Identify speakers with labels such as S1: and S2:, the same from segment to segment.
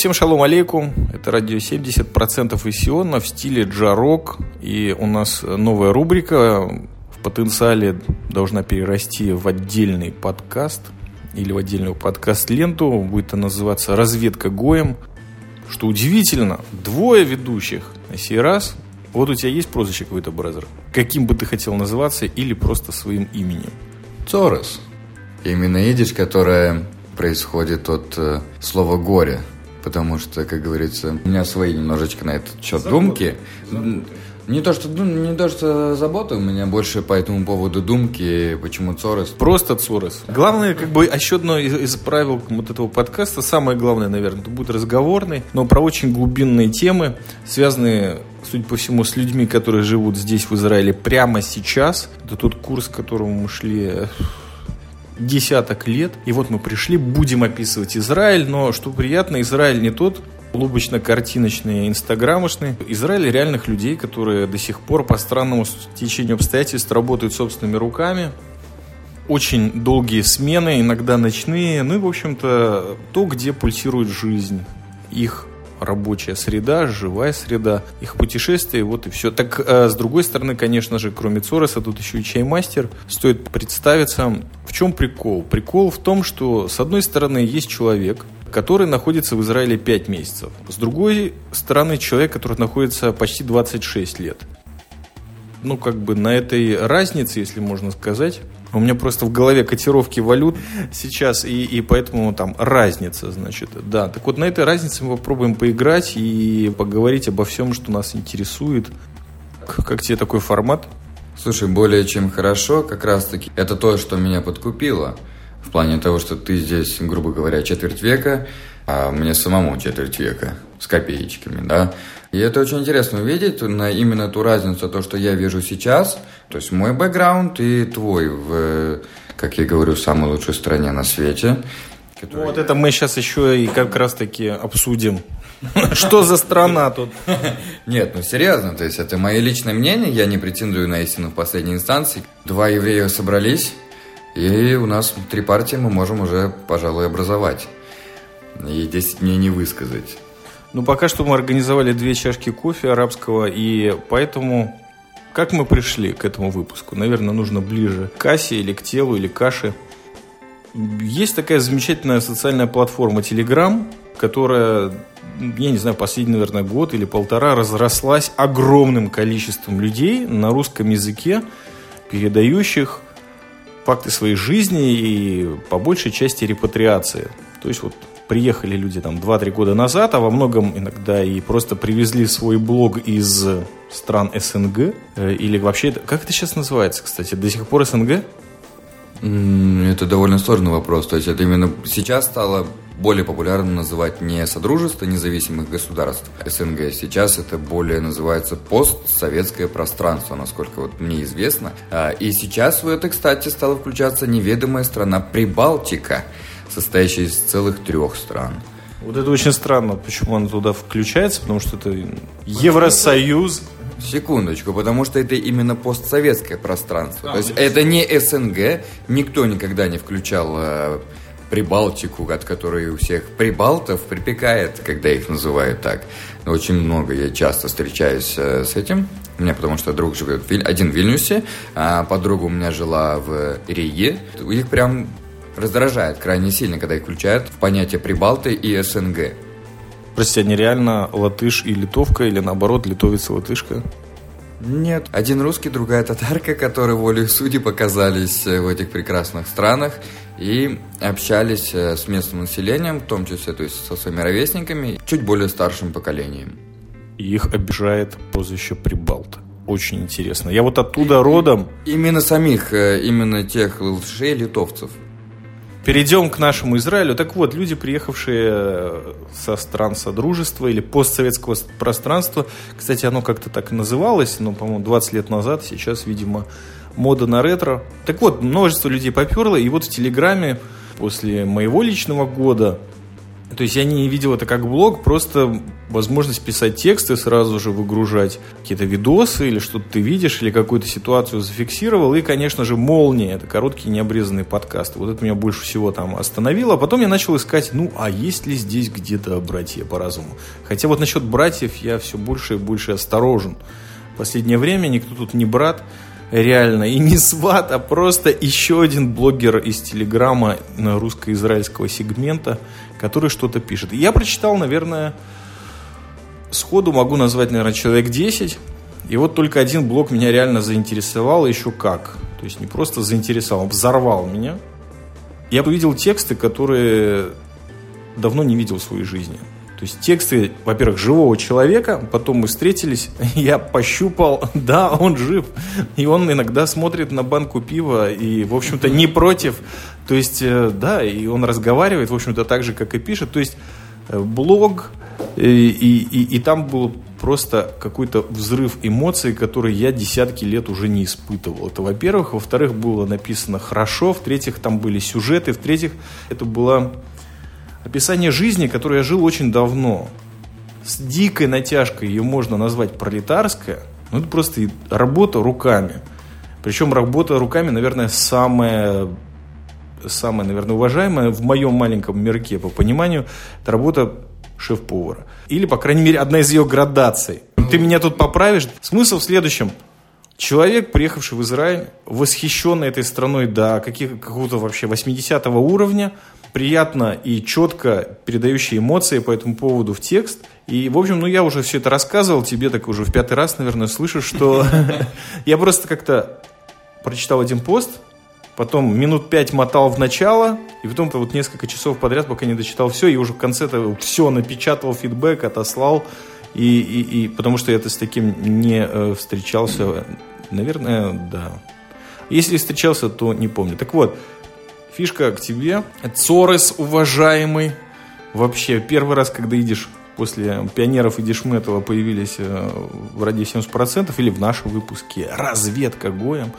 S1: всем шалом алейкум. Это радио 70% из Сиона в стиле джарок. И у нас новая рубрика в потенциале должна перерасти в отдельный подкаст или в отдельную подкаст-ленту. Будет она называться «Разведка Гоем». Что удивительно, двое ведущих на сей раз. Вот у тебя есть прозвище какой-то, бразер? Каким бы ты хотел называться или просто своим именем?
S2: Цорос. Именно идиш, которое происходит от э, слова «горе». Потому что, как говорится, у меня свои немножечко на этот счет заботы. думки. Заботы. Не то, что, не то, что забота, у меня больше по этому поводу думки, почему Цорос.
S1: Просто Цорос. Главное, как бы, еще одно из, из правил вот этого подкаста, самое главное, наверное, это будет разговорный, но про очень глубинные темы, связанные, судя по всему, с людьми, которые живут здесь, в Израиле, прямо сейчас. Это тот курс, к которому мы шли десяток лет. И вот мы пришли, будем описывать Израиль, но что приятно, Израиль не тот лубочно-картиночный, инстаграмошный. Израиль реальных людей, которые до сих пор по странному течению обстоятельств работают собственными руками. Очень долгие смены, иногда ночные. Ну и, в общем-то, то, где пульсирует жизнь. Их рабочая среда, живая среда, их путешествия, вот и все. Так, а с другой стороны, конечно же, кроме Цороса, тут еще и чаймастер. Стоит представиться, в чем прикол? Прикол в том, что, с одной стороны, есть человек, который находится в Израиле 5 месяцев. С другой стороны, человек, который находится почти 26 лет. Ну, как бы на этой разнице, если можно сказать, у меня просто в голове котировки валют сейчас, и, и поэтому там разница, значит. Да, так вот на этой разнице мы попробуем поиграть и поговорить обо всем, что нас интересует. Как тебе такой формат?
S2: Слушай, более чем хорошо, как раз таки, это то, что меня подкупило. В плане того, что ты здесь, грубо говоря, четверть века, а мне самому четверть века с копеечками, да. И это очень интересно увидеть на именно ту разницу, то, что я вижу сейчас, то есть мой бэкграунд и твой в, как я говорю, в самой лучшей стране на свете.
S1: Который... Вот это мы сейчас еще и как раз таки обсудим. Что за страна тут?
S2: Нет, ну серьезно, то есть это мое личное мнение, я не претендую на истину в последней инстанции. Два еврея собрались, и у нас три партии мы можем уже, пожалуй, образовать. И 10 дней не высказать.
S1: Ну, пока что мы организовали две чашки кофе арабского, и поэтому как мы пришли к этому выпуску? Наверное, нужно ближе к кассе или к телу, или к каше. Есть такая замечательная социальная платформа Telegram, которая, я не знаю, последний, наверное, год или полтора разрослась огромным количеством людей на русском языке, передающих факты своей жизни и по большей части репатриации. То есть вот приехали люди там 2-3 года назад, а во многом иногда и просто привезли свой блог из стран СНГ. Э, или вообще, как это сейчас называется, кстати? До сих пор СНГ?
S2: Это довольно сложный вопрос. То есть это именно сейчас стало более популярно называть не Содружество независимых государств СНГ. Сейчас это более называется постсоветское пространство, насколько вот мне известно. А, и сейчас в это, кстати, стала включаться неведомая страна Прибалтика – состоящая из целых трех стран.
S1: Вот это очень странно, почему она туда включается, потому что это Евросоюз.
S2: Секундочку, потому что это именно постсоветское пространство. А, То есть это не СНГ, никто никогда не включал э, Прибалтику, от которой у всех прибалтов припекает, когда их называют так. Очень много, я часто встречаюсь э, с этим. У меня потому что друг живет один в Вильнюсе, а подруга у меня жила в Риге. У них прям раздражает крайне сильно, когда их включают в понятие Прибалты и СНГ.
S1: Прости, они реально латыш и литовка, или наоборот, литовец и латышка?
S2: Нет. Один русский, другая татарка, которые волей судьи показались э, в этих прекрасных странах и общались э, с местным населением, в том числе то есть со своими ровесниками, чуть более старшим поколением.
S1: И их обижает прозвище Прибалта. Очень интересно. Я вот оттуда родом.
S2: Именно самих, э, именно тех латышей, литовцев.
S1: Перейдем к нашему Израилю. Так вот, люди, приехавшие э, со стран Содружества или постсоветского пространства, кстати, оно как-то так и называлось, но, по-моему, 20 лет назад, сейчас, видимо, мода на ретро. Так вот, множество людей поперло, и вот в Телеграме после моего личного года То есть я не видел это как блог, просто возможность писать тексты, сразу же выгружать какие-то видосы или что-то ты видишь, или какую-то ситуацию зафиксировал. И, конечно же, молния, это короткие необрезанные подкасты. Вот это меня больше всего там остановило. А потом я начал искать, ну, а есть ли здесь где-то братья по разуму? Хотя вот насчет братьев я все больше и больше осторожен. В последнее время никто тут не брат, реально, и не сват, а просто еще один блогер из Телеграма русско-израильского сегмента – который что-то пишет. я прочитал, наверное, сходу могу назвать, наверное, человек 10. И вот только один блок меня реально заинтересовал, еще как. То есть не просто заинтересовал, взорвал меня. Я увидел тексты, которые давно не видел в своей жизни. То есть тексты, во-первых, живого человека, потом мы встретились, я пощупал, да, он жив, и он иногда смотрит на банку пива и, в общем-то, не против. То есть, э, да, и он разговаривает, в общем-то, так же, как и пишет. То есть, э, блог, и, и, и, и там был просто какой-то взрыв эмоций, который я десятки лет уже не испытывал. Это, во-первых. Во-вторых, было написано хорошо. В-третьих, там были сюжеты. В-третьих, это была описание жизни, которой я жил очень давно. С дикой натяжкой ее можно назвать пролетарская, но это просто работа руками. Причем работа руками, наверное, самая, самая, наверное, уважаемая в моем маленьком мирке, по пониманию, это работа шеф-повара. Или, по крайней мере, одна из ее градаций. Ты меня тут поправишь. Смысл в следующем. Человек, приехавший в Израиль, восхищенный этой страной до каких, какого-то вообще 80 уровня, приятно и четко передающий эмоции по этому поводу в текст. И, в общем, ну я уже все это рассказывал тебе, так уже в пятый раз, наверное, слышу, что я просто как-то прочитал один пост, потом минут пять мотал в начало, и потом вот несколько часов подряд, пока не дочитал все, и уже в конце-то все напечатал, фидбэк, отослал, и, и, и потому что я это с таким не э, встречался, наверное, да. Если встречался, то не помню. Так вот, фишка к тебе. Цорес, уважаемый. Вообще, первый раз, когда идешь после пионеров и Дешметова появились э, в ради 70% или в нашем выпуске «Разведка Гоем».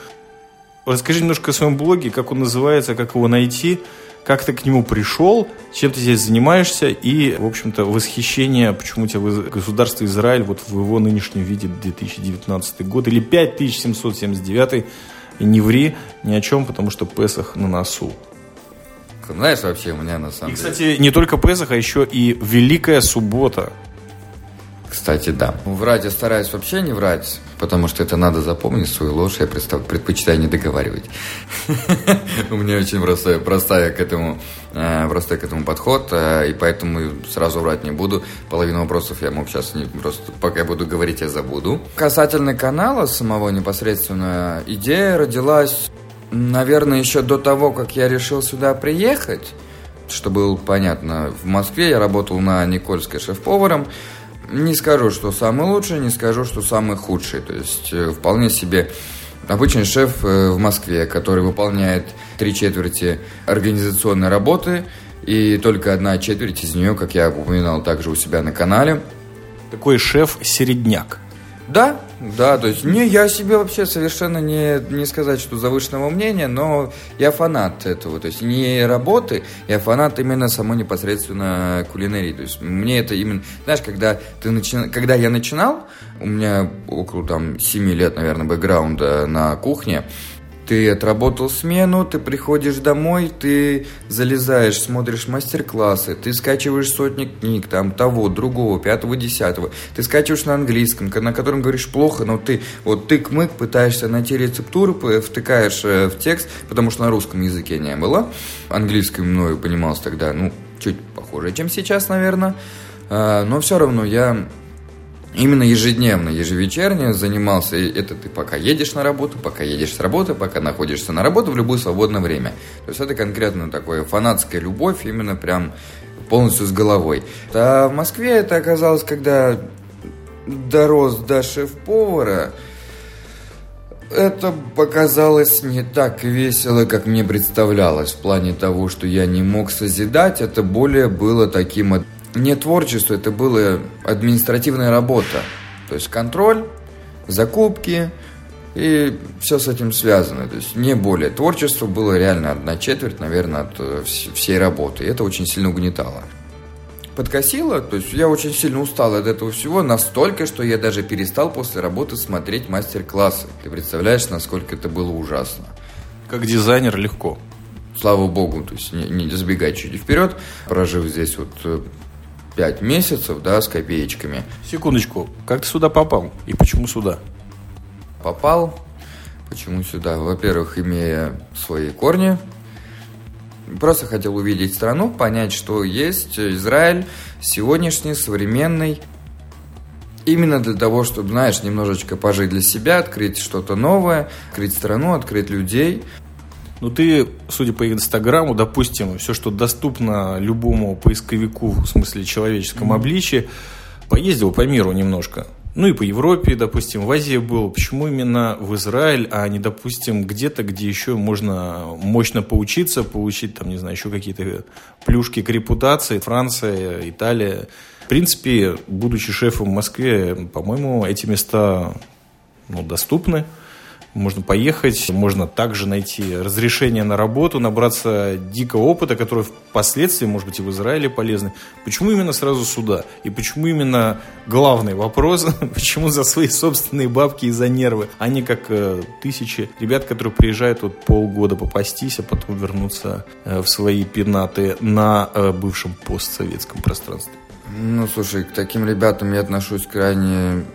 S1: Расскажи немножко о своем блоге, как он называется, как его найти, как ты к нему пришел, чем ты здесь занимаешься и, в общем-то, восхищение, почему у тебя государство Израиль вот в его нынешнем виде 2019 год или 5779 и не ври ни о чем, потому что Песах на носу.
S2: Знаешь, вообще у меня на самом
S1: и, деле... кстати, не только Песах, а еще и Великая Суббота.
S2: Кстати, да. Врать я стараюсь вообще не врать, потому что это надо запомнить свою ложь, я предпочитаю не договаривать. У меня очень простая, к этому, э, простой к этому подход, э, и поэтому сразу врать не буду. Половину вопросов я мог сейчас не просто, пока я буду говорить, я забуду. Касательно канала самого непосредственно, идея родилась Наверное, еще до того, как я решил сюда приехать, чтобы было понятно, в Москве я работал на Никольской шеф-поваром. Не скажу, что самый лучший, не скажу, что самый худший. То есть э, вполне себе обычный шеф э, в Москве, который выполняет три четверти организационной работы, и только одна четверть из нее, как я упоминал также у себя на канале.
S1: Такой шеф-середняк.
S2: Да, да, то есть не, я себе вообще совершенно не, не сказать, что завышенного мнения, но я фанат этого, то есть не работы, я фанат именно самой непосредственно кулинарии, то есть мне это именно, знаешь, когда ты начи... когда я начинал, у меня около там 7 лет, наверное, бэкграунда на кухне, ты отработал смену, ты приходишь домой, ты залезаешь, смотришь мастер-классы, ты скачиваешь сотни книг, там, того, другого, пятого, десятого. Ты скачиваешь на английском, на котором говоришь плохо, но ты вот тык-мык пытаешься найти рецептуру, втыкаешь э, в текст, потому что на русском языке не было. Английском мною понимался тогда, ну, чуть похуже, чем сейчас, наверное. А, но все равно я именно ежедневно, ежевечерне занимался. Это ты пока едешь на работу, пока едешь с работы, пока находишься на работу в любое свободное время. То есть это конкретно такое фанатская любовь, именно прям полностью с головой. А в Москве это оказалось, когда дорос до шеф-повара, это показалось не так весело, как мне представлялось. В плане того, что я не мог созидать, это более было таким не творчество, это была административная работа. То есть контроль, закупки и все с этим связано. То есть не более. Творчество было реально одна четверть, наверное, от э, всей работы. И это очень сильно угнетало. подкосило, то есть я очень сильно устал от этого всего, настолько, что я даже перестал после работы смотреть мастер-классы. Ты представляешь, насколько это было ужасно.
S1: Как дизайнер легко.
S2: Слава богу, то есть не, не забегать чуть вперед, прожив здесь вот э, пять месяцев, да, с копеечками.
S1: Секундочку, как ты сюда попал и почему сюда?
S2: Попал, почему сюда? Во-первых, имея свои корни, Просто хотел увидеть страну, понять, что есть Израиль сегодняшний, современный. Именно для того, чтобы, знаешь, немножечко пожить для себя, открыть что-то новое, открыть страну, открыть людей.
S1: Ну, ты, судя по Инстаграму, допустим, все, что доступно любому поисковику, в смысле человеческом mm-hmm. обличии, поездил по миру немножко. Ну и по Европе, допустим, в Азии был. Почему именно в Израиль, а не, допустим, где-то, где еще можно мощно поучиться, получить, там, не знаю, еще какие-то плюшки к репутации, Франция, Италия. В принципе, будучи шефом в Москве, по-моему, эти места ну, доступны можно поехать, можно также найти разрешение на работу, набраться дикого опыта, который впоследствии, может быть, и в Израиле полезный. Почему именно сразу сюда? И почему именно главный вопрос, почему за свои собственные бабки и за нервы, а не как э, тысячи ребят, которые приезжают вот полгода попастись, а потом вернуться э, в свои пенаты на э, бывшем постсоветском пространстве?
S2: Ну, слушай, к таким ребятам я отношусь крайне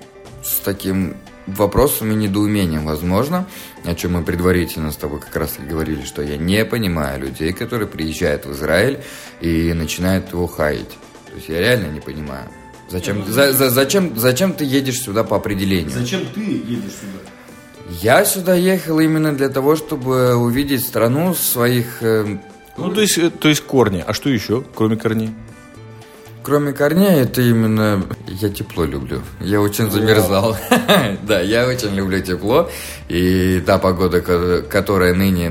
S2: с таким вопросом и недоумением, возможно, о чем мы предварительно с тобой как раз и говорили, что я не понимаю людей, которые приезжают в Израиль и начинают его хаять. То есть я реально не понимаю. Зачем, за, за, зачем, зачем ты едешь сюда по определению?
S1: Зачем ты едешь сюда?
S2: Я сюда ехал именно для того, чтобы увидеть страну своих... Э,
S1: ну, то есть, э, то есть корни. А что еще, кроме корней?
S2: Кроме корней, это именно... Я тепло люблю. Я очень замерзал. Да, я очень люблю тепло. И та погода, которая ныне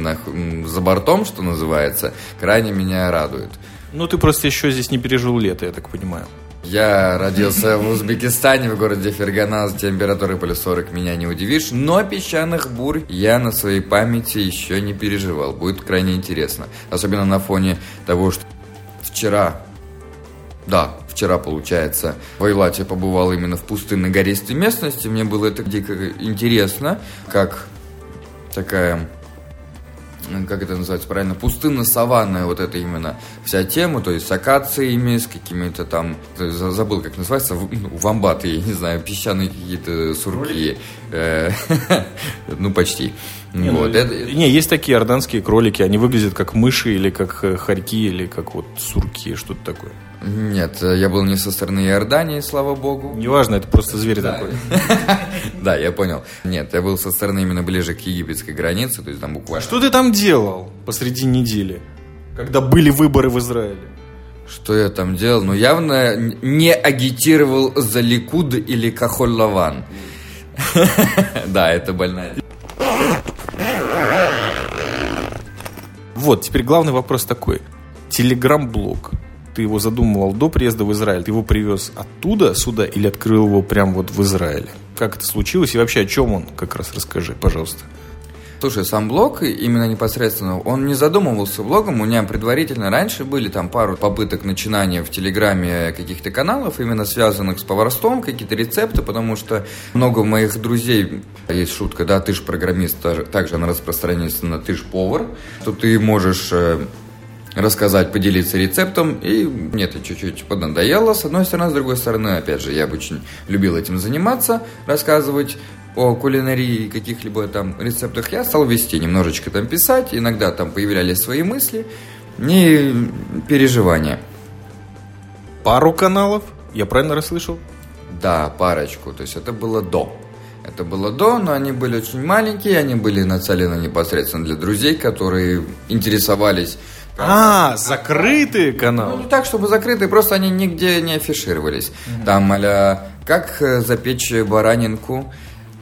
S2: за бортом, что называется, крайне меня радует.
S1: Ну, ты просто еще здесь не пережил лето, я так понимаю.
S2: Я родился в Узбекистане, в городе Фергана, с температурой плюс 40 меня не удивишь, но песчаных бурь я на своей памяти еще не переживал. Будет крайне интересно. Особенно на фоне того, что вчера да, вчера, получается, в Айлате побывал именно в пустынной гористой местности. Мне было это дико интересно, как такая как это называется правильно, пустынно-саванная вот это именно вся тема, то есть с акациями, с какими-то там, забыл, как называется, ну, вамбаты, я не знаю, песчаные какие-то сурки, э, ну, почти.
S1: Не, вот, ну, это... не, есть такие орданские кролики, они выглядят как мыши или как э, хорьки, или как вот сурки, что-то такое.
S2: Нет, я был не со стороны Иордании, слава богу.
S1: Неважно, это просто зверь да. такой.
S2: Да, я понял. Нет, я был со стороны именно ближе к египетской границе, то есть там буквально...
S1: Что ты там делал посреди недели, когда были выборы в Израиле?
S2: Что я там делал? Ну, явно не агитировал за Ликуд или Кахоль-Лаван. Да, это больная.
S1: Вот, теперь главный вопрос такой. Телеграм-блог ты его задумывал до приезда в Израиль, ты его привез оттуда сюда или открыл его прямо вот в Израиле? Как это случилось и вообще о чем он? Как раз расскажи, пожалуйста.
S2: Слушай, сам блог, именно непосредственно, он не задумывался блогом. У меня предварительно раньше были там пару попыток начинания в Телеграме каких-то каналов, именно связанных с поварством, какие-то рецепты, потому что много моих друзей, есть шутка, да, ты же программист, также она распространяется на ты же повар, что ты можешь э, рассказать, поделиться рецептом, и мне это чуть-чуть поднадоело, с одной стороны, с другой стороны, опять же, я бы очень любил этим заниматься, рассказывать о кулинарии каких-либо там рецептах, я стал вести, немножечко там писать, иногда там появлялись свои мысли и переживания.
S1: Пару каналов? Я правильно расслышал?
S2: Да, парочку, то есть это было до. Это было до, но они были очень маленькие, они были нацелены непосредственно для друзей, которые интересовались
S1: а, закрытые каналы?
S2: Ну, не так, чтобы закрытые, просто они нигде не афишировались. Угу. Там, а как э, запечь баранинку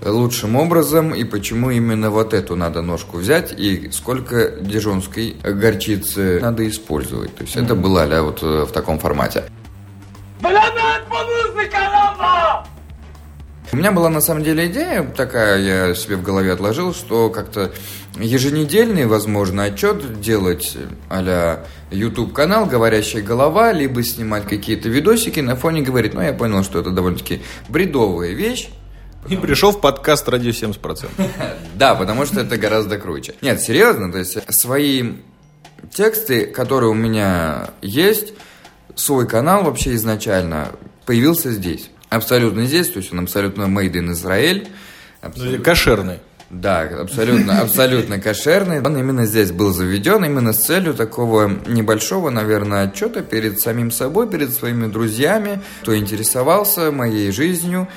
S2: лучшим образом, и почему именно вот эту надо ножку взять, и сколько дижонской горчицы надо использовать. То есть угу. это было а вот э, в таком формате. У меня была на самом деле идея такая, я себе в голове отложил, что как-то еженедельный, возможно, отчет делать а YouTube канал «Говорящая голова», либо снимать какие-то видосики на фоне говорит, ну, я понял, что это довольно-таки бредовая вещь,
S1: и пришел в подкаст «Радио 70%».
S2: Да, потому что это гораздо круче. Нет, серьезно, то есть свои тексты, которые у меня есть, свой канал вообще изначально появился здесь. Абсолютно здесь, то есть он абсолютно made in Израиль.
S1: Абсолютно... Кошерный.
S2: Да, абсолютно, абсолютно кошерный. Он именно здесь был заведен, именно с целью такого небольшого, наверное, отчета перед самим собой, перед своими друзьями, кто интересовался моей жизнью,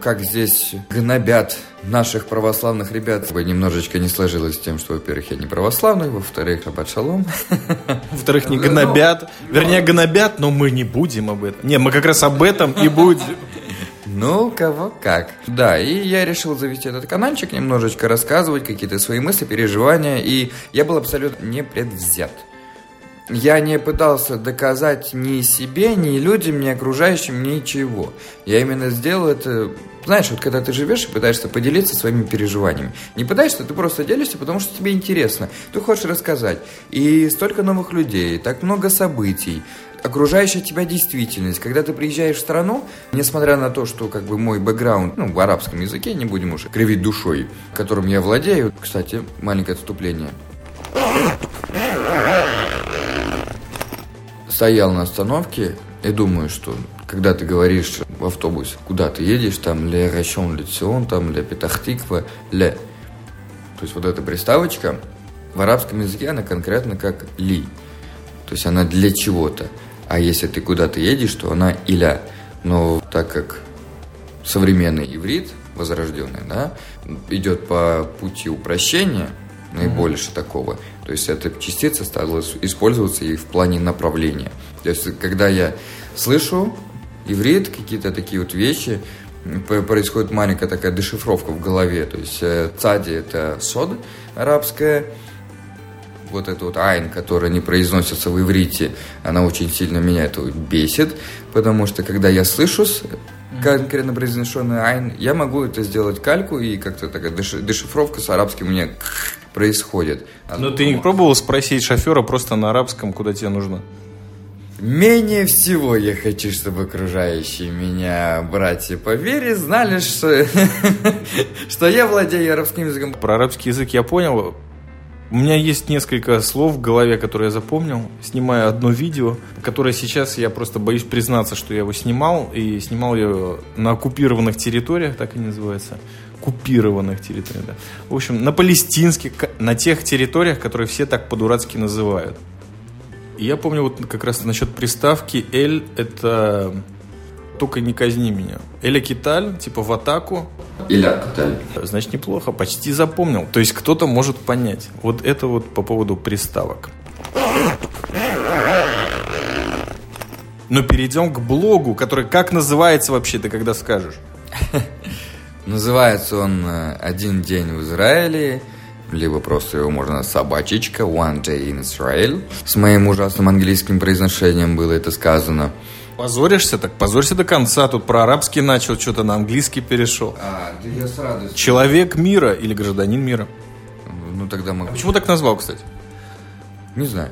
S2: как здесь гнобят наших православных ребят. Немножечко не сложилось с тем, что, во-первых, я не православный, во-вторых, Рабат Шалом.
S1: Во-вторых, не гнобят. Вернее, гнобят, но мы не будем об этом. Не, мы как раз об этом и будем.
S2: Ну, кого как. Да, и я решил завести этот каналчик, немножечко рассказывать какие-то свои мысли, переживания, и я был абсолютно не предвзят. Я не пытался доказать ни себе, ни людям, ни окружающим ничего. Я именно сделал это, знаешь, вот когда ты живешь и пытаешься поделиться своими переживаниями. Не пытаешься, ты просто делишься, потому что тебе интересно. Ты хочешь рассказать. И столько новых людей, так много событий окружающая тебя действительность. Когда ты приезжаешь в страну, несмотря на то, что как бы мой бэкграунд, ну, в арабском языке, не будем уже кривить душой, которым я владею. Кстати, маленькое отступление стоял на остановке и думаю, что когда ты говоришь в автобусе, куда ты едешь, там ле район Лицион, там ле Петахтиква, ле. То есть вот эта приставочка в арабском языке она конкретно как ли. То есть она для чего-то. А если ты куда-то едешь, то она иля. Но так как современный иврит, возрожденный, да, идет по пути упрощения, наибольше такого, то есть эта частица стала использоваться и в плане направления. То есть когда я слышу иврит, какие-то такие вот вещи, происходит маленькая такая дешифровка в голове. То есть э, цади – это сод арабская, вот это вот айн, которая не произносится в иврите, она очень сильно меня это бесит, потому что когда я слышу конкретно произнесенный айн, я могу это сделать кальку, и как-то такая дешифровка с арабским у меня происходит.
S1: Но ты не пробовал спросить шофера просто на арабском, куда тебе нужно?
S2: Менее всего я хочу, чтобы окружающие меня братья по вере знали, что, что я владею арабским языком.
S1: Про арабский язык я понял. У меня есть несколько слов в голове, которые я запомнил, снимая одно видео, которое сейчас я просто боюсь признаться, что я его снимал, и снимал я на оккупированных территориях, так и называется оккупированных территориях. Да. В общем, на палестинских, на тех территориях, которые все так по-дурацки называют. И я помню вот как раз насчет приставки «эль» — это только не казни меня. Эля Киталь, типа в атаку.
S2: Иля Киталь.
S1: Значит, неплохо, почти запомнил. То есть кто-то может понять. Вот это вот по поводу приставок. Но перейдем к блогу, который как называется вообще, ты когда скажешь?
S2: Называется он э, «Один день в Израиле», либо просто его можно «Собачечка», «One Day in Israel». С моим ужасным английским произношением было это сказано.
S1: Позоришься? Так позорься до конца. Тут про арабский начал, что-то на английский перешел.
S2: А, да я с радостью.
S1: Человек мира или гражданин мира?
S2: Ну, тогда мы...
S1: А почему так назвал, кстати?
S2: Не знаю.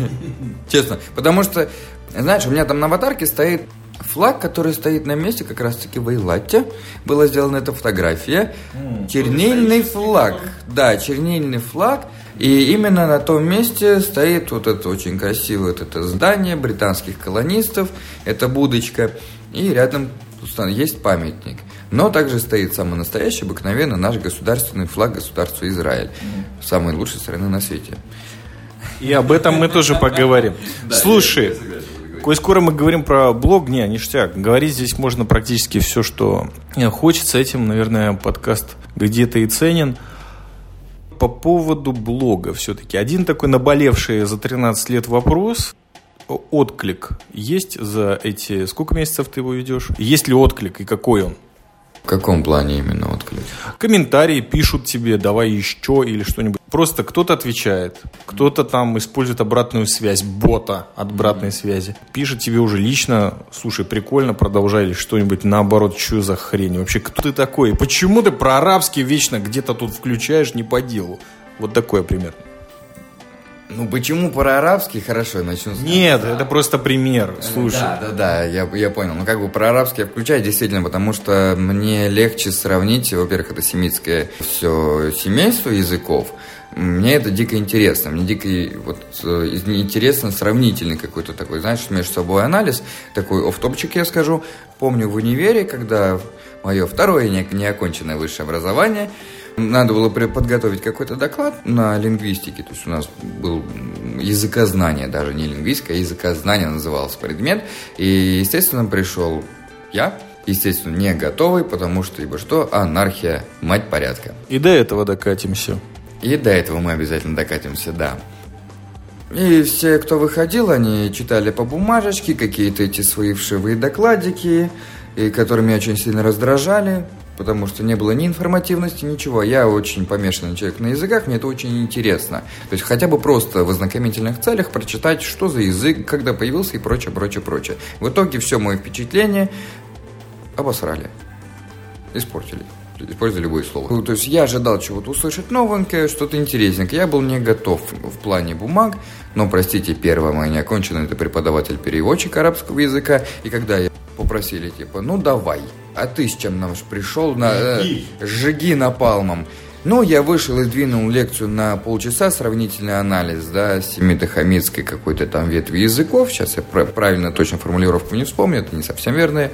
S2: Честно. Потому что, знаешь, у меня там на аватарке стоит Флаг, который стоит на месте, как раз-таки в Эйлате, была сделана эта фотография. Mm, чернильный флаг. Да, чернильный флаг. И именно на том месте стоит вот это очень красивое вот это здание британских колонистов. Это будочка. И рядом есть памятник. Но также стоит самый настоящий, обыкновенный наш государственный флаг государства Израиль. Самой лучшей страны на свете.
S1: И об этом мы тоже поговорим. Слушай, Коль скоро мы говорим про блог, не, ништяк. Говорить здесь можно практически все, что хочется. Этим, наверное, подкаст где-то и ценен. По поводу блога все-таки. Один такой наболевший за 13 лет вопрос. Отклик есть за эти... Сколько месяцев ты его ведешь? Есть ли отклик и какой он?
S2: В каком плане именно отклик?
S1: Комментарии пишут тебе, давай еще или что-нибудь. Просто кто-то отвечает, кто-то там использует обратную связь, бота от обратной связи. Пишет тебе уже лично, слушай, прикольно, продолжай или что-нибудь наоборот, что за хрень? Вообще, кто ты такой? Почему ты про арабский вечно где-то тут включаешь не по делу? Вот такое пример.
S2: Ну почему про арабский? Хорошо, начну с
S1: Нет, это просто пример. Слушай.
S2: Да, да, да, я, я понял. Ну, как бы про арабский я включаю, действительно, потому что мне легче сравнить, во-первых, это семитское все семейство языков. Мне это дико интересно. Мне дико вот, э, интересно сравнительный какой-то такой, знаешь, между собой анализ. Такой офтопчик я скажу. Помню в универе, когда мое второе неоконченное высшее образование – надо было подготовить какой-то доклад на лингвистике, то есть у нас был языкознание, даже не лингвистика, а языкознание назывался предмет. И, естественно, пришел я, естественно, не готовый, потому что, ибо что, анархия, мать порядка.
S1: И до этого докатимся.
S2: И до этого мы обязательно докатимся, да. И все, кто выходил, они читали по бумажечке какие-то эти свои вшивые докладики, и которые меня очень сильно раздражали потому что не было ни информативности, ничего. Я очень помешанный человек на языках, мне это очень интересно. То есть хотя бы просто в ознакомительных целях прочитать, что за язык, когда появился и прочее, прочее, прочее. В итоге все мое впечатление обосрали, испортили. Используя любое слово. Ну, то есть я ожидал чего-то услышать новенькое, что-то интересненькое. Я был не готов в плане бумаг, но, простите, первое мое неоконченное – это преподаватель-переводчик арабского языка. И когда я попросили, типа, ну давай, а ты с чем нам пришел? На, э, жги напалмом. Ну, я вышел и двинул лекцию на полчаса, сравнительный анализ, да, семитохамидской какой-то там ветви языков. Сейчас я правильно точно формулировку не вспомню, это не совсем верное.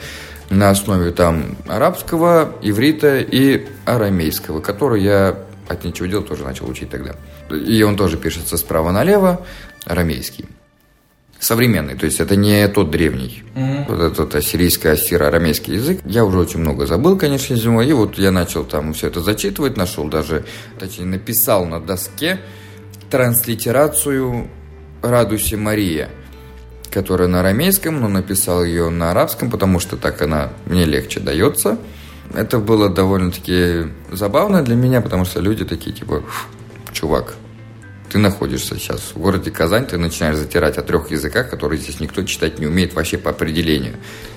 S2: На основе там арабского, иврита и арамейского, который я от ничего дела тоже начал учить тогда. И он тоже пишется справа налево, арамейский современный, то есть это не тот древний, mm-hmm. вот этот ассирийский, ассиро-арамейский язык. Я уже очень много забыл, конечно, зимой, и вот я начал там все это зачитывать, нашел даже, точнее, написал на доске транслитерацию «Радуйся, Мария», которая на арамейском, но написал ее на арабском, потому что так она мне легче дается. Это было довольно-таки забавно для меня, потому что люди такие, типа, чувак, ты находишься сейчас в городе Казань, ты начинаешь затирать о трех языках, которые здесь никто читать не умеет вообще по определению.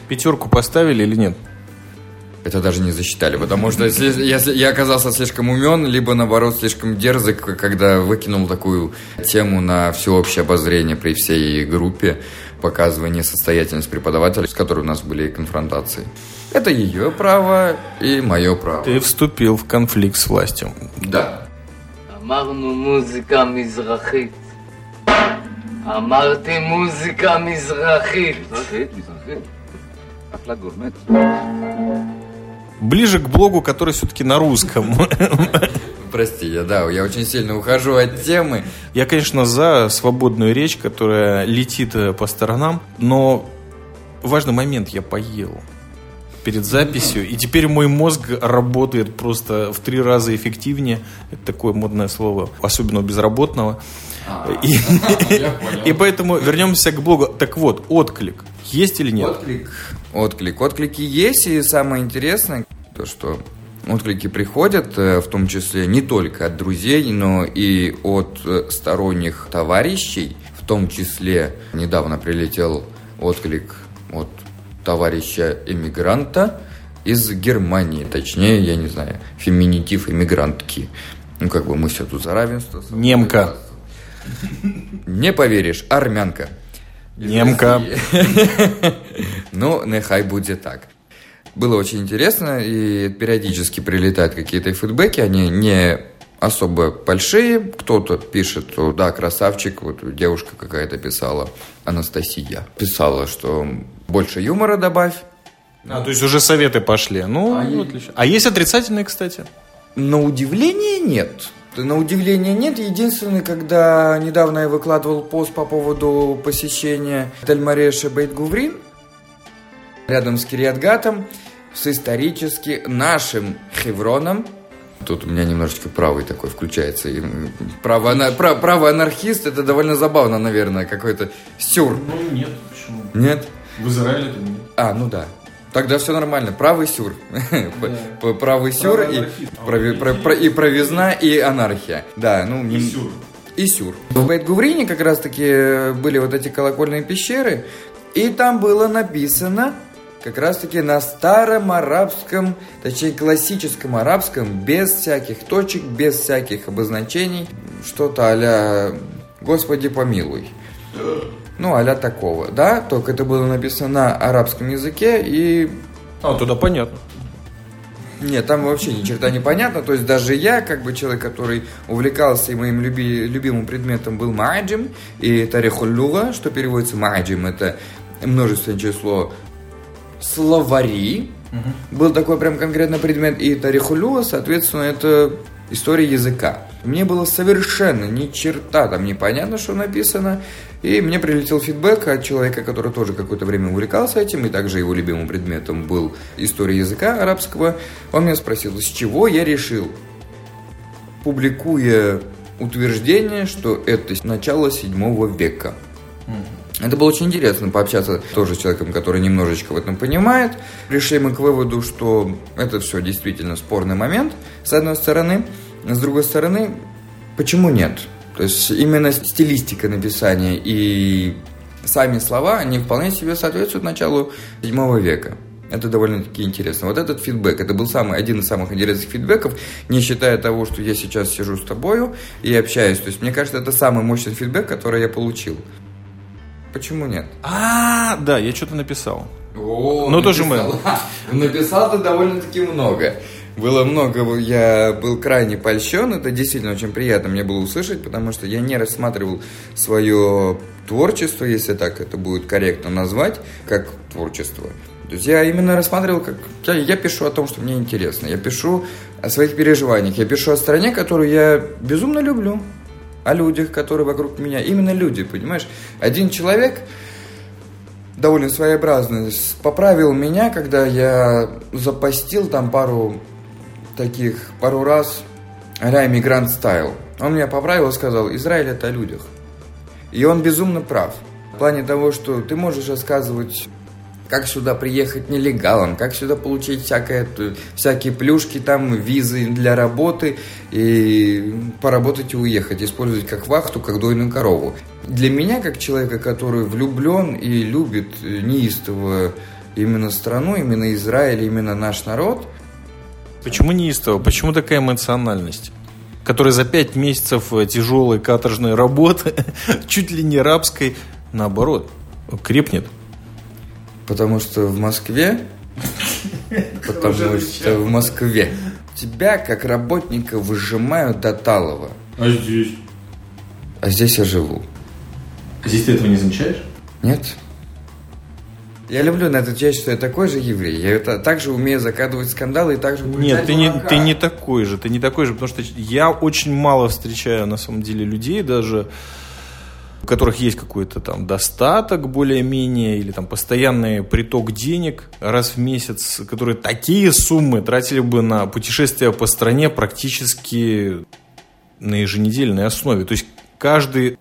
S1: Пятерку поставили или нет?
S2: Это даже не засчитали, потому что если, я оказался слишком умен, либо наоборот слишком дерзок, когда выкинул такую тему на всеобщее обозрение при всей группе, показывая несостоятельность преподавателя, с которой у нас были конфронтации. Это ее право и мое право.
S1: Ты вступил в конфликт с властью.
S2: Да.
S3: אמרנו מוזיקה מזרחית. אמרתי מוזיקה מזרחית. מזרחית, מזרחית. אחלה גורמט.
S1: Ближе к блогу, который все-таки на русском.
S2: Прости, я, да, я очень сильно ухожу от темы.
S1: Я, конечно, за свободную речь, которая летит э, по сторонам, но важный момент, я поел перед записью. И теперь мой мозг работает просто в три раза эффективнее. Это такое модное слово, особенно у безработного. А, и, и поэтому вернемся к блогу. Так вот, отклик есть или нет?
S2: Отклик. Отклик. Отклики есть, и самое интересное, то, что отклики приходят, э, в том числе не только от друзей, но и от э, сторонних товарищей. В том числе недавно прилетел отклик от товарища эмигранта из Германии, точнее, я не знаю, феминитив эмигрантки. Ну, как бы мы все тут за равенство.
S1: Немка.
S2: Не поверишь, армянка.
S1: Немка.
S2: Ну, нехай будет так. Было очень интересно, и периодически прилетают какие-то фидбэки, они не особо большие. Кто-то пишет, что да, красавчик, вот девушка какая-то писала, Анастасия, писала, что больше юмора добавь.
S1: А, то есть уже советы пошли. Ну, а, отлично. А есть отрицательные, кстати?
S2: На удивление нет. На удивление нет. Единственное, когда недавно я выкладывал пост по поводу посещения Тельмареша Бейтгуврин рядом с Кириатгатом с исторически нашим Хевроном, Тут у меня немножечко правый такой включается. И право, право, право анархист это довольно забавно, наверное, какой-то сюр.
S1: Ну нет, почему?
S2: Нет?
S1: В Израиле это нет.
S2: А, ну да. Тогда все нормально. Правый сюр. Да. Правый сюр и, прови, про, про, и провизна, и анархия. Да, ну...
S1: И сюр.
S2: И сюр. В Бейт-Гуврине как раз-таки были вот эти колокольные пещеры, и там было написано как раз-таки на старом арабском, точнее классическом арабском, без всяких точек, без всяких обозначений. Что-то а «Господи помилуй». Ну, а такого, да? Только это было написано на арабском языке и...
S1: А, туда понятно.
S2: Нет, там вообще ни черта не понятно. То есть даже я, как бы человек, который увлекался и моим люби, любимым предметом был маджим и тарихуллюга, что переводится маджим, это множественное число словари. Угу. Был такой прям конкретно предмет. И тарихулюга, соответственно, это история языка. Мне было совершенно ни черта там непонятно, что написано. И мне прилетел фидбэк от человека, который тоже какое-то время увлекался этим, и также его любимым предметом был история языка арабского. Он меня спросил, с чего я решил, публикуя утверждение, что это начало 7 века. Это было очень интересно пообщаться тоже с человеком, который немножечко в этом понимает. Пришли мы к выводу, что это все действительно спорный момент, с одной стороны. С другой стороны, почему нет? То есть именно стилистика написания и сами слова, они вполне себе соответствуют началу 7 века. Это довольно-таки интересно. Вот этот фидбэк, это был самый, один из самых интересных фидбэков, не считая того, что я сейчас сижу с тобою и общаюсь. То есть, мне кажется, это самый мощный фидбэк, который я получил. Почему нет?
S1: А, да, я что-то написал.
S2: О, ну, тоже мы. Написал ты довольно-таки много. Было много, я был крайне польщен, это действительно очень приятно мне было услышать, потому что я не рассматривал свое творчество, если так это будет корректно назвать, как творчество. То есть я именно рассматривал, как я, я пишу о том, что мне интересно, я пишу о своих переживаниях, я пишу о стране, которую я безумно люблю, о людях, которые вокруг меня, именно люди, понимаешь? Один человек, довольно своеобразный, поправил меня, когда я запостил там пару таких пару раз а-ля иммигрант стайл. Он меня поправил и сказал, Израиль это о людях. И он безумно прав. В плане того, что ты можешь рассказывать как сюда приехать нелегалом, как сюда получить всякое, всякие плюшки, там, визы для работы, и поработать и уехать, использовать как вахту, как дойную корову. Для меня, как человека, который влюблен и любит неистово именно страну, именно Израиль, именно наш народ –
S1: Почему неистово? Почему такая эмоциональность? Которая за пять месяцев э, тяжелой каторжной работы, чуть ли не рабской, наоборот, крепнет.
S2: Потому что в Москве, потому что в Москве тебя как работника выжимают до талого.
S1: А здесь?
S2: А здесь я живу.
S1: А здесь ты этого не замечаешь?
S2: Нет. Я люблю на эту часть, что я такой же еврей. Я это также умею закадывать скандалы и также...
S1: Нет, ты не, ты не такой же, ты не такой же, потому что я очень мало встречаю на самом деле людей даже, у которых есть какой-то там достаток более-менее, или там постоянный приток денег раз в месяц, которые такие суммы тратили бы на путешествия по стране практически на еженедельной основе. То есть каждый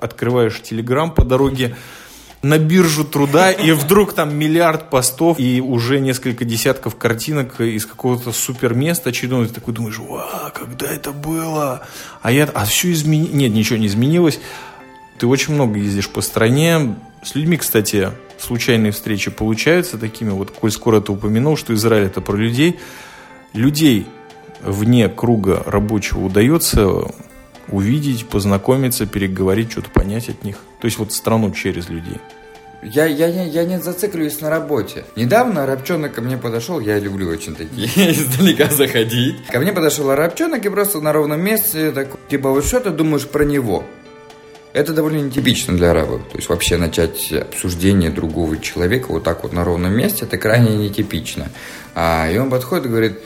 S1: открываешь телеграм по дороге, на биржу труда, и вдруг там миллиард постов, и уже несколько десятков картинок из какого-то супер места очередного. Ты такой думаешь, ва, когда это было? А я, а все изменилось? Нет, ничего не изменилось. Ты очень много ездишь по стране. С людьми, кстати, случайные встречи получаются такими. Вот, коль скоро ты упомянул, что Израиль это про людей. Людей вне круга рабочего удается увидеть, познакомиться, переговорить, что-то понять от них. То есть вот страну через людей.
S2: Я, я, я, я не зацикливаюсь на работе. Недавно арабчонок ко мне подошел, я люблю очень такие издалека заходить. Ко мне подошел арабчонок и просто на ровном месте так, типа, вот что ты думаешь про него? Это довольно нетипично для арабов. То есть вообще начать обсуждение другого человека вот так вот на ровном месте, это крайне нетипично. А, и он подходит и говорит,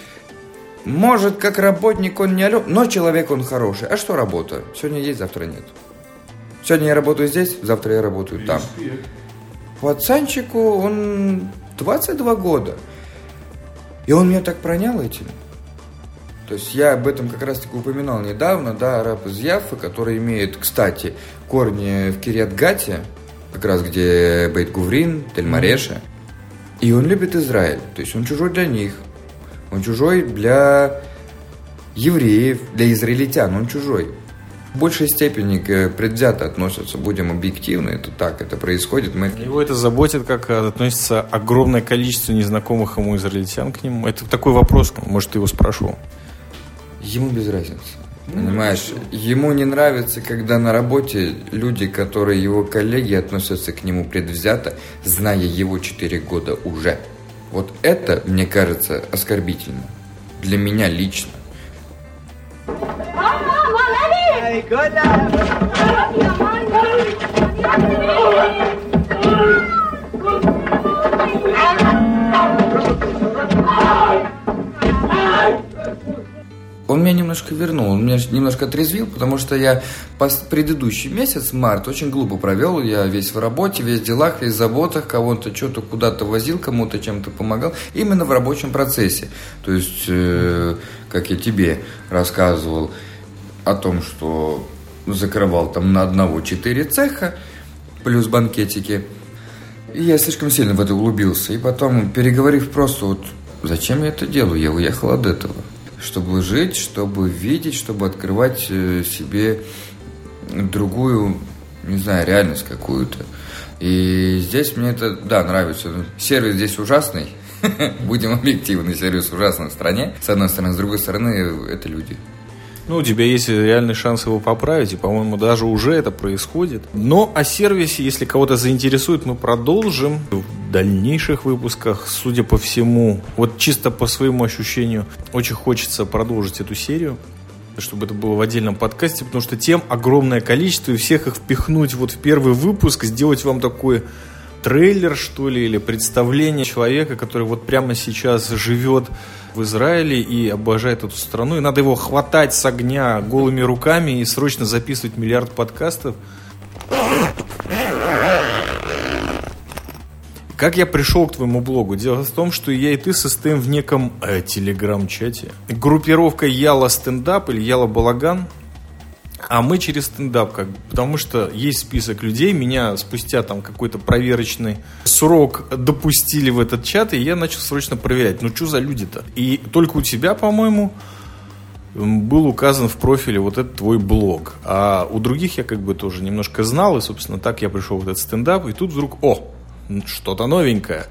S2: может, как работник он не алё, но человек он хороший. А что работа? Сегодня есть, завтра нет. Сегодня я работаю здесь, завтра я работаю там. Пацанчику он 22 года. И он меня так пронял этим. То есть я об этом как раз таки упоминал недавно, да, араб из Яфы, который имеет, кстати, корни в Кириат-Гате, как раз где Бейт Гуврин, Тель-Мареша. И он любит Израиль, то есть он чужой для них. Он чужой для евреев, для израильтян, он чужой. в большей степени предвзято относятся, будем объективны, это так, это происходит. Мы...
S1: Его это заботит, как относится огромное количество незнакомых ему израильтян к нему. Это такой вопрос, может, ты его спрошу.
S2: Ему без разницы. Понимаешь, ему не нравится, когда на работе люди, которые его коллеги, относятся к нему предвзято, зная его 4 года уже. Вот это, мне кажется, оскорбительно. Для меня лично. Он меня немножко вернул, он меня немножко отрезвил, потому что я предыдущий месяц, март, очень глупо провел. Я весь в работе, весь в делах, весь в заботах, кого-то что-то куда-то возил, кому-то чем-то помогал. Именно в рабочем процессе. То есть, э, как я тебе рассказывал о том, что закрывал там на одного четыре цеха, плюс банкетики. И я слишком сильно в это углубился. И потом, переговорив просто вот, зачем я это делаю, я уехал от этого чтобы жить, чтобы видеть, чтобы открывать э, себе другую, не знаю, реальность какую-то. И здесь мне это, да, нравится. Сервис здесь ужасный. Будем объективны, сервис ужасный в стране. С одной стороны, с другой стороны, это люди.
S1: Ну, у тебя есть реальный шанс его поправить, и, по-моему, даже уже это происходит. Но о сервисе, если кого-то заинтересует, мы продолжим в дальнейших выпусках, судя по всему. Вот чисто по своему ощущению, очень хочется продолжить эту серию чтобы это было в отдельном подкасте, потому что тем огромное количество, и всех их впихнуть вот в первый выпуск, сделать вам такой трейлер, что ли, или представление человека, который вот прямо сейчас живет в Израиле и обожает эту страну. И надо его хватать с огня голыми руками и срочно записывать миллиард подкастов. Как я пришел к твоему блогу? Дело в том, что я и ты состоим в неком э, телеграм-чате. Группировка Яла Стендап или Яла Балаган – а мы через стендап, как бы, потому что есть список людей, меня спустя там какой-то проверочный срок допустили в этот чат, и я начал срочно проверять, ну что за люди-то? И только у тебя, по-моему, был указан в профиле вот этот твой блог. А у других я как бы тоже немножко знал, и, собственно, так я пришел в этот стендап, и тут вдруг, о, что-то новенькое.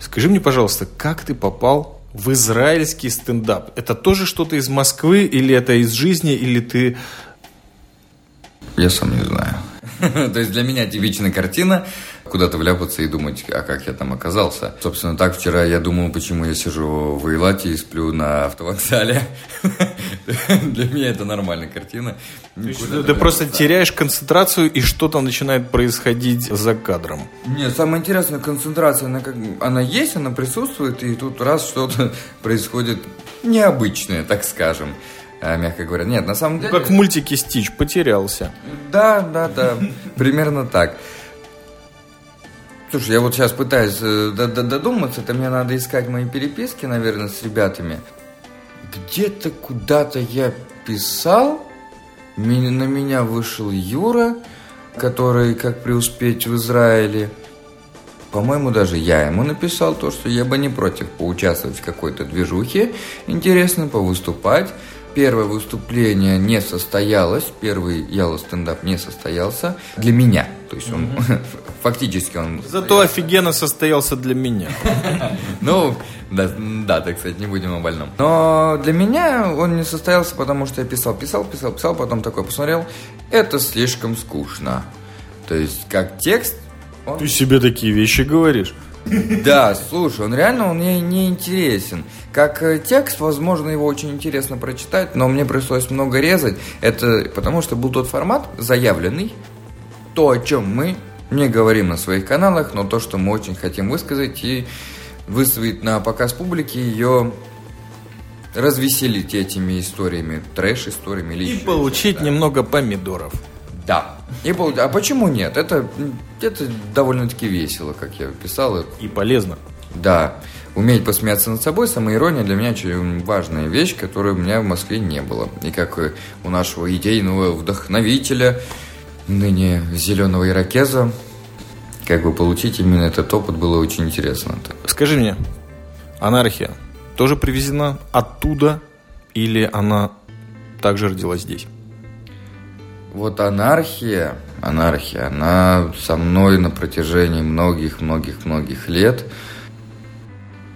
S1: Скажи мне, пожалуйста, как ты попал в израильский стендап? Это тоже что-то из Москвы, или это из жизни, или ты
S2: я сам не знаю. То есть для меня типичная картина куда-то вляпаться и думать, а как я там оказался. Собственно, так вчера я думал, почему я сижу в Эйлате и сплю на автовокзале. Для меня это нормальная картина.
S1: Ты просто теряешь концентрацию, и что-то начинает происходить за кадром.
S2: Нет, самое интересное, концентрация, она, как, она есть, она присутствует, и тут раз что-то происходит необычное, так скажем. А, мягко говоря. Нет, на самом деле...
S1: Как в мультике Стич, потерялся.
S2: Да, да, да, примерно так. Слушай, я вот сейчас пытаюсь э, додуматься, это мне надо искать мои переписки, наверное, с ребятами. Где-то куда-то я писал, на меня вышел Юра, который «Как преуспеть в Израиле». По-моему, даже я ему написал то, что я бы не против поучаствовать в какой-то движухе, интересно, повыступать первое выступление не состоялось, первый Яла стендап не состоялся для меня. То есть он mm-hmm. фактически он.
S1: Зато офигенно состоялся для меня.
S2: Ну, да, да, так сказать, не будем о больном. Но для меня он не состоялся, потому что я писал, писал, писал, писал, потом такой посмотрел. Это слишком скучно. То есть, как текст.
S1: Он... Ты себе такие вещи говоришь.
S2: Да, слушай, он реально он мне не интересен. Как э, текст, возможно, его очень интересно прочитать, но мне пришлось много резать. Это потому что был тот формат заявленный, то, о чем мы не говорим на своих каналах, но то, что мы очень хотим высказать и выставить на показ публике ее развеселить этими историями, трэш-историями.
S1: И получить да. немного помидоров.
S2: Да. И, а почему нет? Это, это довольно-таки весело, как я писал.
S1: И полезно.
S2: Да. Уметь посмеяться над собой, самоирония для меня очень важная вещь, которой у меня в Москве не было. И как у нашего идейного вдохновителя, ныне зеленого ирокеза, как бы получить именно этот опыт было очень интересно.
S1: Скажи мне, анархия тоже привезена оттуда или она также родилась здесь?
S2: Вот анархия, анархия, она со мной на протяжении многих-многих-многих лет.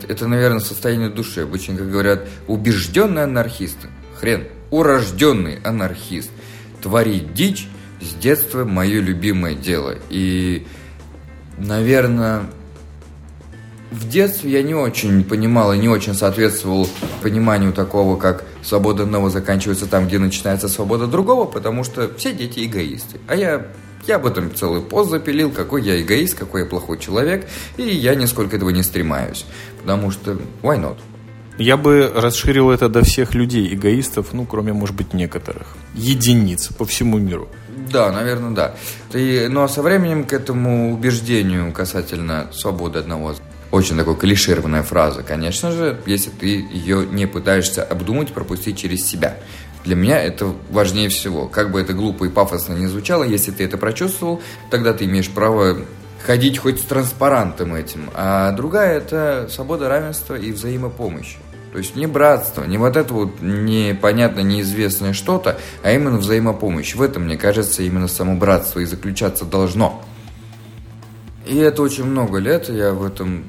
S2: Это, наверное, состояние души. Обычно, как говорят, убежденный анархист. Хрен, урожденный анархист. Творить дичь с детства мое любимое дело. И, наверное, в детстве я не очень понимал и не очень соответствовал пониманию такого, как свобода одного заканчивается там, где начинается свобода другого, потому что все дети эгоисты. А я, я об этом целый пост запилил, какой я эгоист, какой я плохой человек, и я нисколько этого не стремаюсь, потому что why not?
S1: Я бы расширил это до всех людей, эгоистов, ну, кроме, может быть, некоторых. Единиц по всему миру.
S2: Да, наверное, да. И, ну, а со временем к этому убеждению касательно свободы одного очень такой клишированная фраза, конечно же, если ты ее не пытаешься обдумать, пропустить через себя. Для меня это важнее всего. Как бы это глупо и пафосно не звучало, если ты это прочувствовал, тогда ты имеешь право ходить хоть с транспарантом этим. А другая – это свобода, равенство и взаимопомощь. То есть не братство, не вот это вот непонятно, неизвестное что-то, а именно взаимопомощь. В этом, мне кажется, именно само братство и заключаться должно. И это очень много лет, я в этом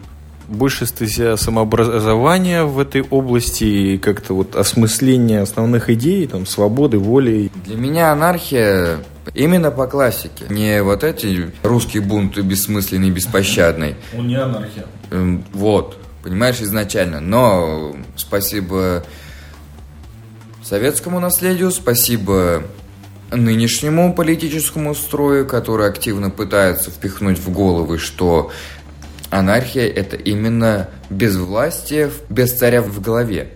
S1: больше стезя самообразования в этой области и как-то вот осмысление основных идей, там, свободы, воли.
S2: Для меня анархия именно по классике. Не вот эти русские бунты бессмысленный, беспощадный.
S1: Он не анархия.
S2: Эм, вот, понимаешь, изначально. Но спасибо советскому наследию, спасибо нынешнему политическому строю, который активно пытается впихнуть в головы, что Анархия – это именно безвластие без царя в голове.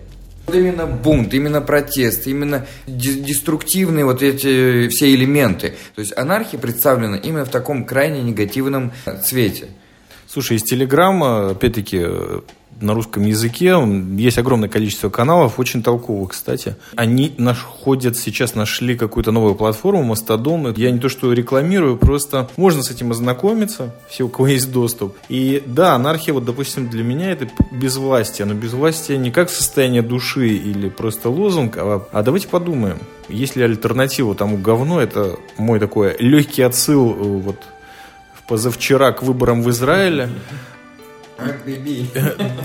S2: Именно бунт, именно протест, именно деструктивные вот эти все элементы. То есть анархия представлена именно в таком крайне негативном цвете.
S1: Слушай, из Телеграма, опять-таки, на русском языке. Есть огромное количество каналов, очень толковых, кстати. Они находят сейчас, нашли какую-то новую платформу, Мастодон. Я не то, что рекламирую, просто можно с этим ознакомиться, все, у кого есть доступ. И да, анархия, вот, допустим, для меня это безвластие. Но безвластие не как состояние души или просто лозунг, а, а давайте подумаем. Есть ли альтернатива тому говно? Это мой такой легкий отсыл э, вот позавчера к выборам в Израиле.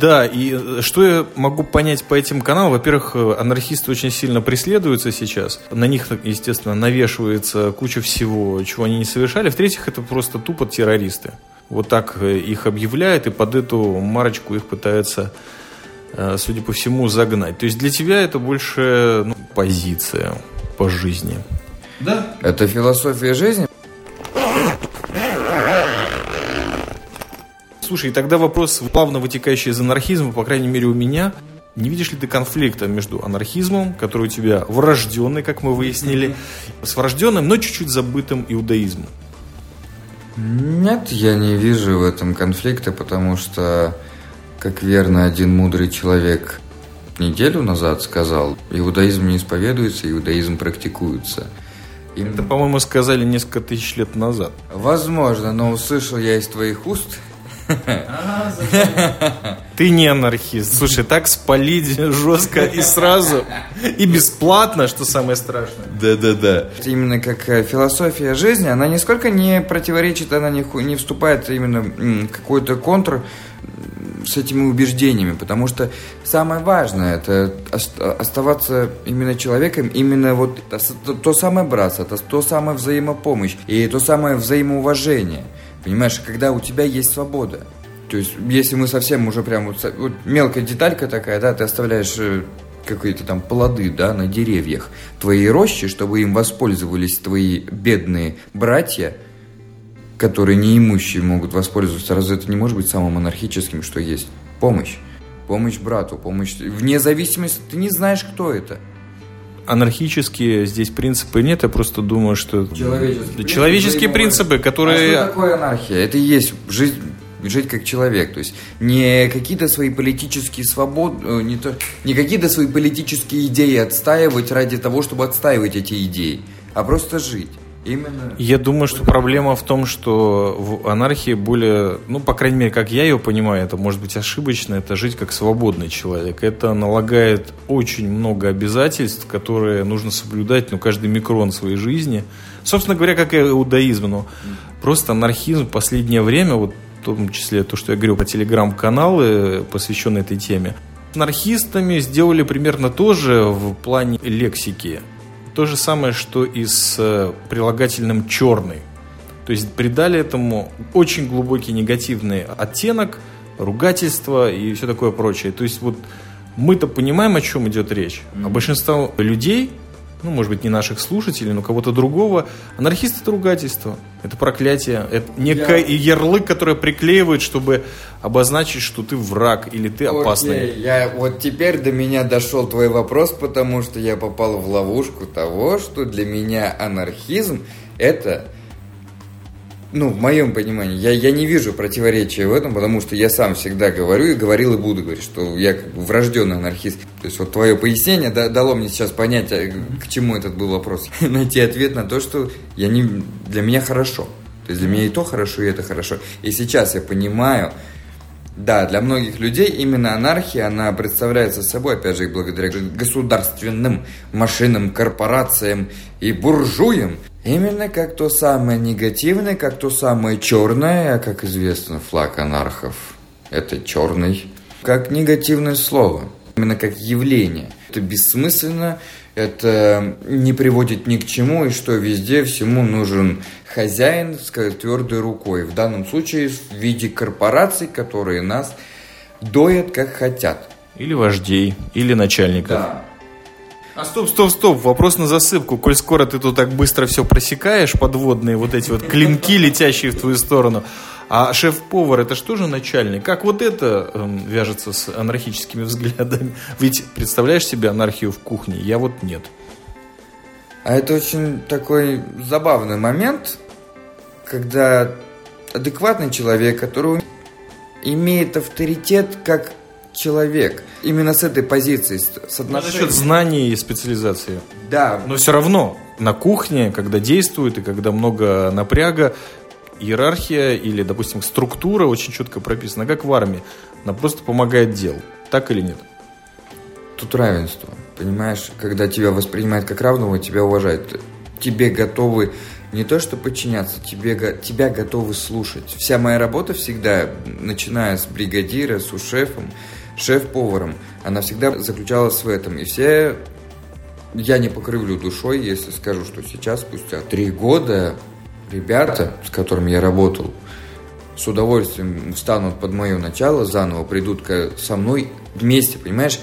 S1: Да, и что я могу понять по этим каналам? Во-первых, анархисты очень сильно преследуются сейчас. На них, естественно, навешивается куча всего, чего они не совершали. В-третьих, это просто тупо террористы. Вот так их объявляют, и под эту марочку их пытаются, э, судя по всему, загнать. То есть для тебя это больше ну, позиция по жизни.
S2: Да. Это философия жизни.
S1: Слушай, и тогда вопрос, плавно вытекающий из анархизма, по крайней мере у меня, не видишь ли ты конфликта между анархизмом, который у тебя врожденный, как мы выяснили, с врожденным, но чуть-чуть забытым иудаизмом?
S2: Нет, я не вижу в этом конфликта, потому что, как верно один мудрый человек неделю назад сказал, иудаизм не исповедуется, иудаизм практикуется.
S1: Им... Это, по-моему, сказали несколько тысяч лет назад.
S2: Возможно, но услышал я из твоих уст,
S1: ты не анархист. Слушай, так спалить жестко и сразу, и бесплатно, что самое страшное.
S2: Да-да-да. Именно как э, философия жизни, она нисколько не противоречит, она не, не вступает именно в какой-то контр с этими убеждениями, потому что самое важное это оставаться именно человеком, именно вот то самое братство, то самое взаимопомощь и то самое взаимоуважение. Понимаешь, когда у тебя есть свобода. То есть, если мы совсем уже прям вот, вот мелкая деталька такая, да, ты оставляешь э, какие-то там плоды, да, на деревьях твоей рощи, чтобы им воспользовались твои бедные братья, которые неимущие могут воспользоваться. Разве это не может быть самым анархическим, что есть? Помощь. Помощь брату, помощь... Вне зависимости, ты не знаешь, кто это
S1: анархические здесь принципы нет, я просто думаю, что
S2: человеческие,
S1: человеческие принципы, которые...
S2: А что такое анархия? Это и есть жизнь жить как человек, то есть не какие-то свои политические свободы, э, не, то, не какие-то свои политические идеи отстаивать ради того, чтобы отстаивать эти идеи, а просто жить. Именно.
S1: Я думаю, что проблема в том, что в анархии более, ну, по крайней мере, как я ее понимаю, это может быть ошибочно, это жить как свободный человек. Это налагает очень много обязательств, которые нужно соблюдать, ну, каждый микрон своей жизни. Собственно говоря, как и иудаизм, но просто анархизм в последнее время, вот в том числе то, что я говорю про телеграм-каналы, посвященные этой теме, анархистами сделали примерно то же в плане лексики. То же самое, что и с э, прилагательным «черный». То есть придали этому очень глубокий негативный оттенок, ругательство и все такое прочее. То есть вот мы-то понимаем, о чем идет речь, а большинство людей ну, может быть, не наших слушателей, но кого-то другого. Анархист это ругательство, это проклятие, это некое я... ярлык, который приклеивают, чтобы обозначить, что ты враг или ты опасный.
S2: Окей, я, вот теперь до меня дошел твой вопрос, потому что я попал в ловушку того, что для меня анархизм это ну, в моем понимании, я, я не вижу противоречия в этом, потому что я сам всегда говорю и говорил и буду говорить, что я как бы врожденный анархист. То есть вот твое пояснение да, дало мне сейчас понять, а, к чему этот был вопрос. Найти ответ на то, что я не, для меня хорошо. То есть для меня и то хорошо, и это хорошо. И сейчас я понимаю, да, для многих людей именно анархия, она представляется собой, опять же, благодаря государственным машинам, корпорациям и буржуям, Именно как то самое негативное, как то самое черное, а как известно, флаг анархов – это черный, как негативное слово, именно как явление. Это бессмысленно, это не приводит ни к чему, и что везде всему нужен хозяин с твердой рукой. В данном случае в виде корпораций, которые нас доят как хотят.
S1: Или вождей, или начальников.
S2: Да.
S1: А стоп, стоп, стоп, вопрос на засыпку. Коль скоро ты тут так быстро все просекаешь, подводные вот эти вот клинки, летящие в твою сторону. А шеф-повар это что же начальник? Как вот это эм, вяжется с анархическими взглядами? Ведь представляешь себе анархию в кухне? Я вот нет.
S2: А это очень такой забавный момент, когда адекватный человек, который имеет авторитет как человек. Именно с этой позиции, с отношением.
S1: Насчет знаний и специализации.
S2: Да.
S1: Но все равно на кухне, когда действует и когда много напряга, иерархия или, допустим, структура очень четко прописана, как в армии. Она просто помогает делу. Так или нет?
S2: Тут равенство. Понимаешь, когда тебя воспринимают как равного, тебя уважают. Тебе готовы не то что подчиняться, тебе, тебя готовы слушать. Вся моя работа всегда, начиная с бригадира, с шефом, шеф-поваром, она всегда заключалась в этом. И все, я не покрывлю душой, если скажу, что сейчас, спустя три года, ребята, с которыми я работал, с удовольствием встанут под мое начало, заново придут со мной вместе, понимаешь?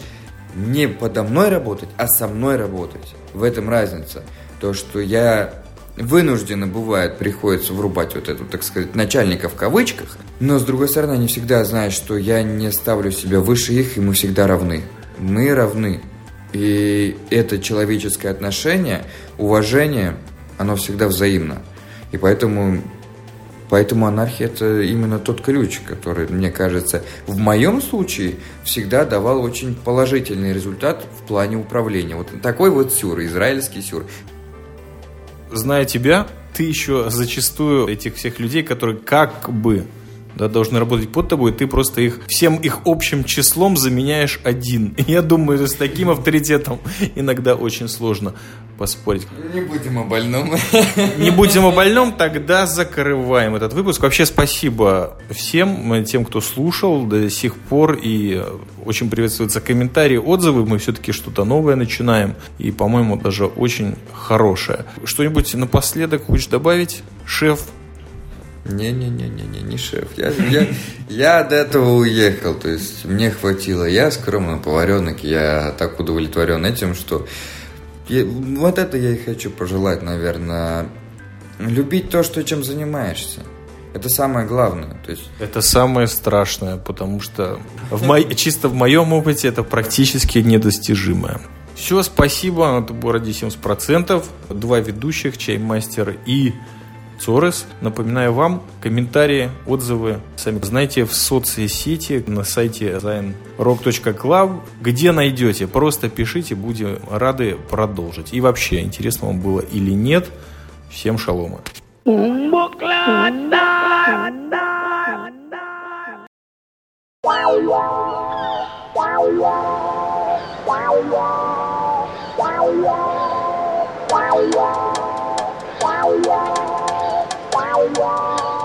S2: Не подо мной работать, а со мной работать. В этом разница. То, что я вынужденно бывает, приходится врубать вот эту, так сказать, начальника в кавычках, но с другой стороны, они всегда знают, что я не ставлю себя выше их, и мы всегда равны. Мы равны. И это человеческое отношение, уважение, оно всегда взаимно. И поэтому, поэтому анархия это именно тот ключ, который, мне кажется, в моем случае всегда давал очень положительный результат в плане управления. Вот такой вот сюр, израильский сюр
S1: зная тебя, ты еще зачастую этих всех людей, которые как бы да, должны работать под тобой, ты просто их всем их общим числом заменяешь один. я думаю, с таким авторитетом иногда очень сложно поспорить.
S2: Не будем о больном.
S1: Не будем о больном, тогда закрываем этот выпуск. Вообще спасибо всем, тем, кто слушал до сих пор. И очень приветствуются комментарии, отзывы. Мы все-таки что-то новое начинаем. И, по-моему, даже очень хорошее. Что-нибудь напоследок хочешь добавить, шеф?
S2: Не-не-не-не-не, не шеф. Я, я, я от этого уехал. То есть мне хватило. Я скромно поваренок. Я так удовлетворен этим, что... Я, вот это я и хочу пожелать, наверное. Любить то, что чем занимаешься. Это самое главное. То есть...
S1: Это самое страшное, потому что в мо... чисто в моем опыте это практически недостижимое. Все, спасибо. Это ради 70%. Два ведущих, чаймастер и Цорес. Напоминаю вам, комментарии, отзывы, сами знаете, в соцсети, на сайте zainrock.club, где найдете, просто пишите, будем рады продолжить. И вообще, интересно вам было или нет, всем шалома. Wow, wow.
S4: wow.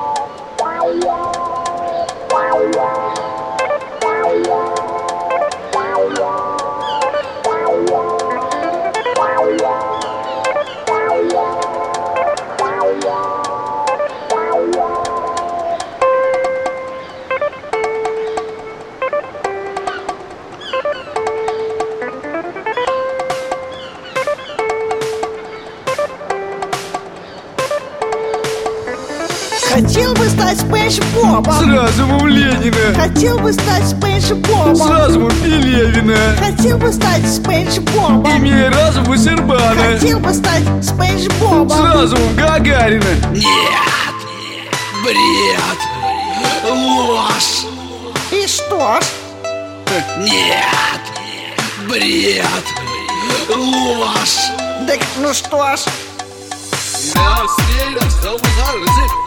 S4: Бы стать Спэш Бобом
S1: Сразу в Пелевина
S4: Хотел бы стать Спэш Бобом
S1: Имея разум Вассермана
S4: Хотел бы стать Спэш Бобом
S1: Сразу в Гагарина
S5: Нет! Бред! Ложь!
S4: И что ж?
S5: Нет! Бред! Ложь!
S4: Так ну что ж? Хотел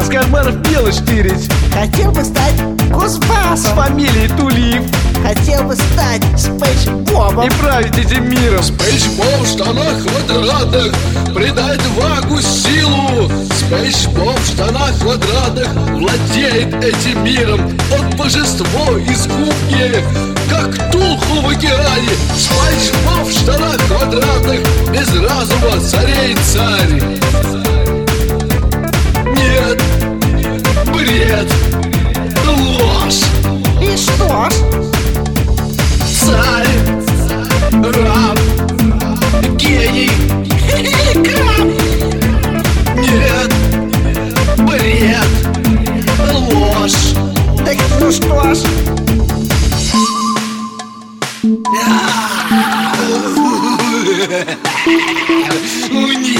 S1: С карманов белый штырить.
S4: Хотел бы стать
S1: С
S4: Кузбассом
S1: фамилией Тулиев.
S4: Хотел бы стать Спэш Бобом.
S1: И править этим миром
S5: Спейсбол в штанах квадратных Придает вагу силу. Спейсбол в штанах квадратных Владеет этим миром. Он божество из губки Как Тулху в океане. Спейсбол в штанах квадратных Без разума царей царь бред, ложь
S4: И что?
S5: Царь, раб, гений, краб. Нет, бред, ложь.
S4: Так ну что ж?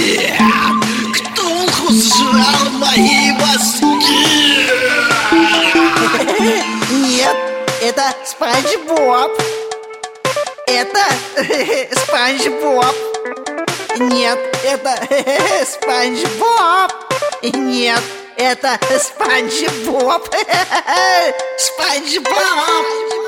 S5: Нет, Ктулху сжрал мои мозги.
S4: Боб. Это Спанч Боб. Нет, это Спанч Боб. Нет, это Спанч Боб. Спанч Боб